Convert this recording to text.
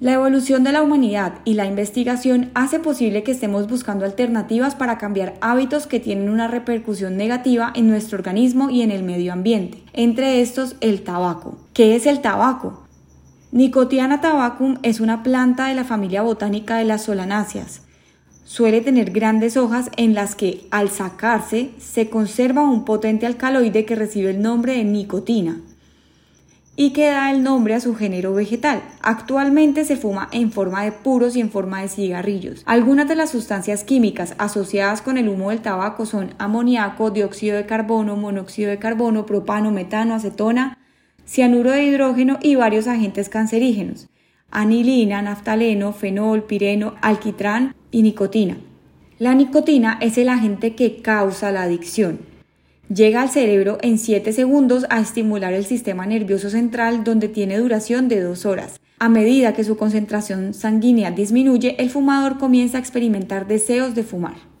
La evolución de la humanidad y la investigación hace posible que estemos buscando alternativas para cambiar hábitos que tienen una repercusión negativa en nuestro organismo y en el medio ambiente, entre estos el tabaco. ¿Qué es el tabaco? Nicotiana tabacum es una planta de la familia botánica de las solanáceas. Suele tener grandes hojas en las que, al sacarse, se conserva un potente alcaloide que recibe el nombre de nicotina y que da el nombre a su género vegetal. Actualmente se fuma en forma de puros y en forma de cigarrillos. Algunas de las sustancias químicas asociadas con el humo del tabaco son amoníaco, dióxido de carbono, monóxido de carbono, propano, metano, acetona, cianuro de hidrógeno y varios agentes cancerígenos, anilina, naftaleno, fenol, pireno, alquitrán y nicotina. La nicotina es el agente que causa la adicción. Llega al cerebro en 7 segundos a estimular el sistema nervioso central donde tiene duración de 2 horas. A medida que su concentración sanguínea disminuye, el fumador comienza a experimentar deseos de fumar.